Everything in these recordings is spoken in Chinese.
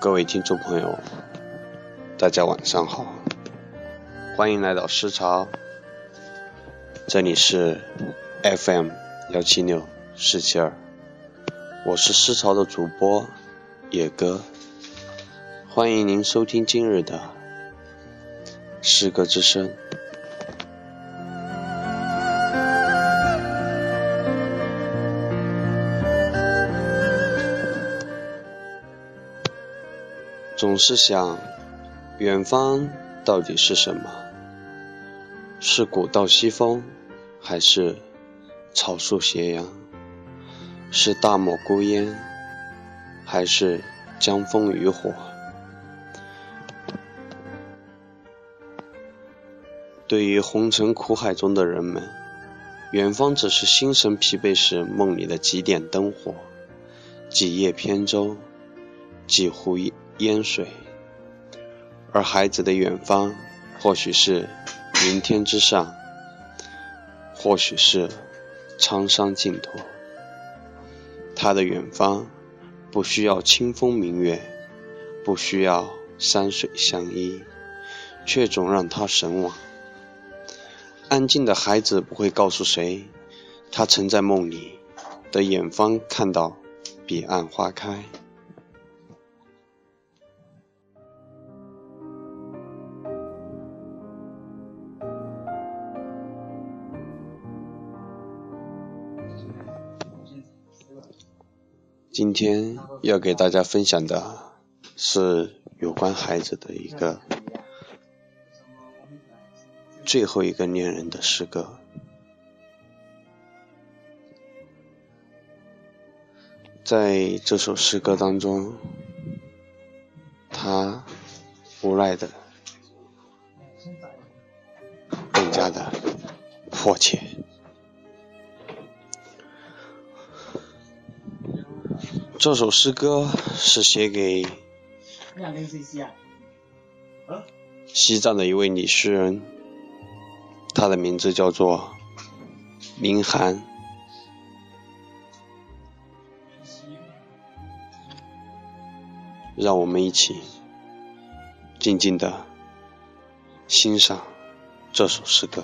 各位听众朋友，大家晚上好，欢迎来到诗潮，这里是 FM 幺七六四七二，我是诗潮的主播野哥，欢迎您收听今日的诗歌之声。总是想，远方到底是什么？是古道西风，还是草树斜阳？是大漠孤烟，还是江枫渔火？对于红尘苦海中的人们，远方只是心神疲惫时梦里的几点灯火，几叶扁舟，几壶烟水，而孩子的远方，或许是云天之上，或许是沧桑尽头。他的远方，不需要清风明月，不需要山水相依，却总让他神往。安静的孩子不会告诉谁，他曾在梦里的远方看到彼岸花开。今天要给大家分享的是有关孩子的一个最后一个恋人的诗歌。在这首诗歌当中，他无奈的更加的迫切。这首诗歌是写给西藏的一位女诗人，她的名字叫做林涵。让我们一起静静的欣赏这首诗歌。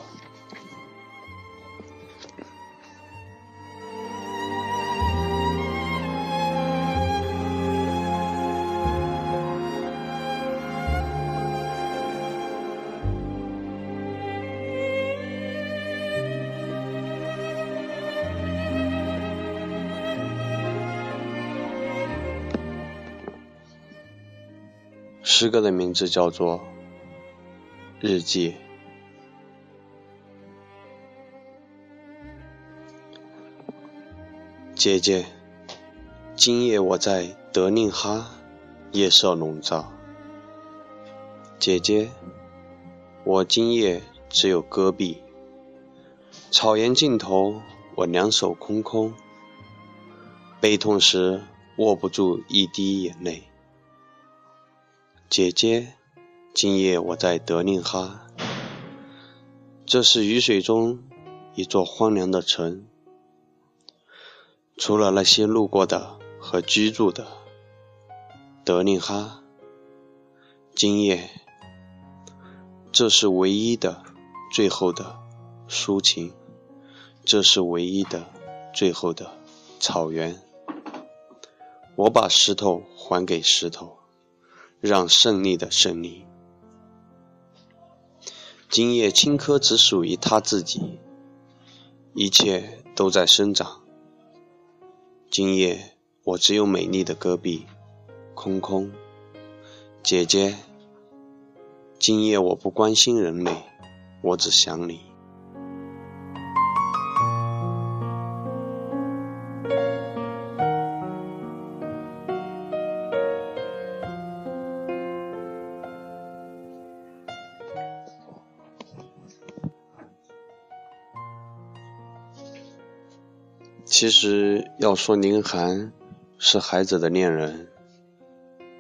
诗歌的名字叫做《日记》。姐姐，今夜我在德令哈，夜色笼罩。姐姐，我今夜只有戈壁，草原尽头，我两手空空，悲痛时握不住一滴眼泪。姐姐，今夜我在德令哈，这是雨水中一座荒凉的城，除了那些路过的和居住的。德令哈，今夜，这是唯一的、最后的抒情，这是唯一的、最后的草原。我把石头还给石头。让胜利的胜利。今夜青稞只属于他自己，一切都在生长。今夜我只有美丽的戈壁，空空。姐姐，今夜我不关心人类，我只想你。其实要说林寒是孩子的恋人，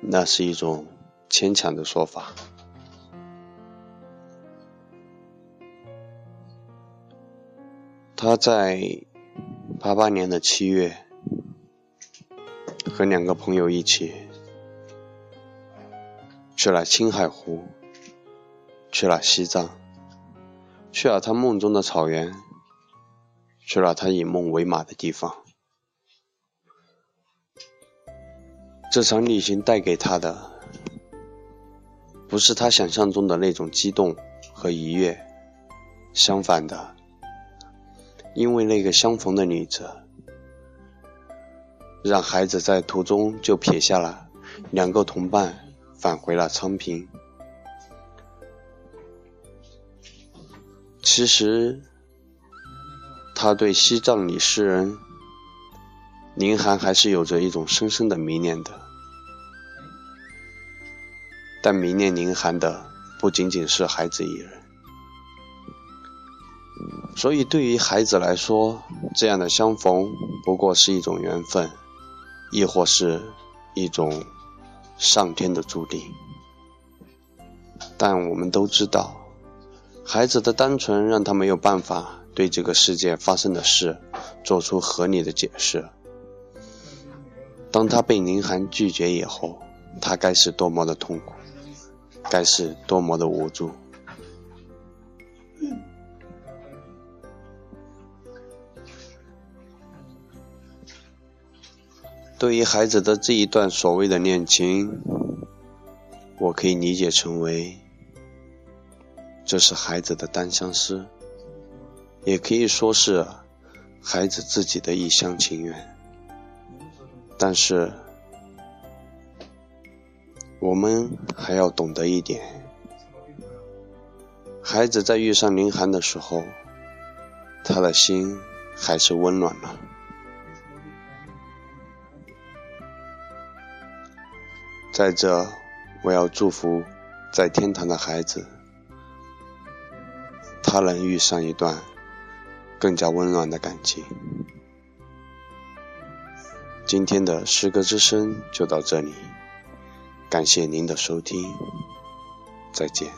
那是一种牵强的说法。他在八八年的七月，和两个朋友一起去了青海湖，去了西藏，去了他梦中的草原，去了他以梦为马的地方。这场旅行带给他的，不是他想象中的那种激动和愉悦，相反的，因为那个相逢的女子，让孩子在途中就撇下了两个同伴，返回了昌平。其实，他对西藏里诗人宁寒还是有着一种深深的迷恋的。但迷恋宁寒的不仅仅是孩子一人，所以对于孩子来说，这样的相逢不过是一种缘分，亦或是一种上天的注定。但我们都知道，孩子的单纯让他没有办法对这个世界发生的事做出合理的解释。当他被宁寒拒绝以后，他该是多么的痛苦！该是多么的无助！对于孩子的这一段所谓的恋情，我可以理解成为，这是孩子的单相思，也可以说是孩子自己的一厢情愿。但是。我们还要懂得一点，孩子在遇上林寒的时候，他的心还是温暖了。在这，我要祝福在天堂的孩子，他能遇上一段更加温暖的感情。今天的诗歌之声就到这里。感谢您的收听，再见。